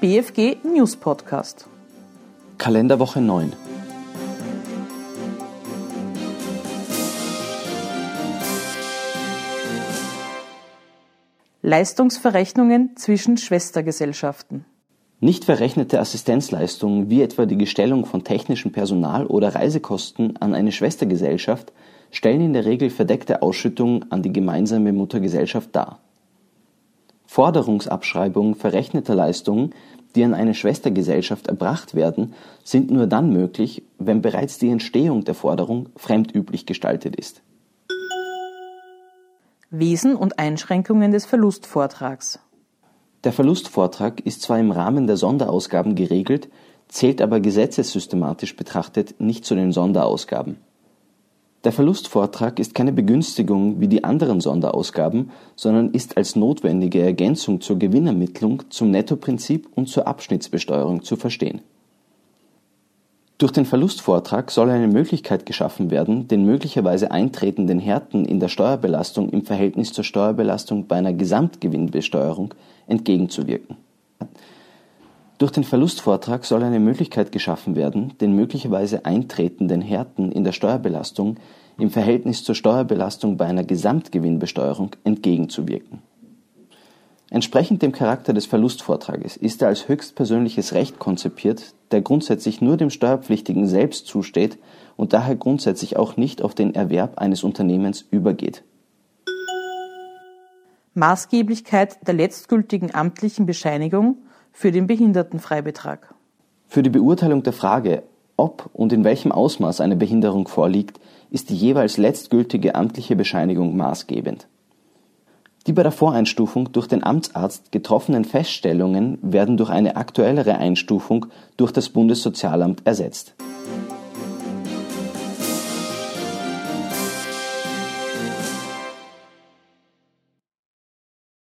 BFG News Podcast. Kalenderwoche 9. Leistungsverrechnungen zwischen Schwestergesellschaften. Nicht verrechnete Assistenzleistungen wie etwa die Gestellung von technischem Personal oder Reisekosten an eine Schwestergesellschaft stellen in der Regel verdeckte Ausschüttungen an die gemeinsame Muttergesellschaft dar. Forderungsabschreibungen verrechneter Leistungen, die an eine Schwestergesellschaft erbracht werden, sind nur dann möglich, wenn bereits die Entstehung der Forderung fremdüblich gestaltet ist. Wesen und Einschränkungen des Verlustvortrags. Der Verlustvortrag ist zwar im Rahmen der Sonderausgaben geregelt, zählt aber gesetzessystematisch betrachtet nicht zu den Sonderausgaben. Der Verlustvortrag ist keine Begünstigung wie die anderen Sonderausgaben, sondern ist als notwendige Ergänzung zur Gewinnermittlung zum Nettoprinzip und zur Abschnittsbesteuerung zu verstehen. Durch den Verlustvortrag soll eine Möglichkeit geschaffen werden, den möglicherweise eintretenden Härten in der Steuerbelastung im Verhältnis zur Steuerbelastung bei einer Gesamtgewinnbesteuerung entgegenzuwirken. Durch den Verlustvortrag soll eine Möglichkeit geschaffen werden, den möglicherweise eintretenden Härten in der Steuerbelastung im Verhältnis zur Steuerbelastung bei einer Gesamtgewinnbesteuerung entgegenzuwirken. Entsprechend dem Charakter des Verlustvortrages ist er als höchstpersönliches Recht konzipiert, der grundsätzlich nur dem Steuerpflichtigen selbst zusteht und daher grundsätzlich auch nicht auf den Erwerb eines Unternehmens übergeht. Maßgeblichkeit der letztgültigen amtlichen Bescheinigung für den Behindertenfreibetrag. Für die Beurteilung der Frage, ob und in welchem Ausmaß eine Behinderung vorliegt, ist die jeweils letztgültige amtliche Bescheinigung maßgebend. Die bei der Voreinstufung durch den Amtsarzt getroffenen Feststellungen werden durch eine aktuellere Einstufung durch das Bundessozialamt ersetzt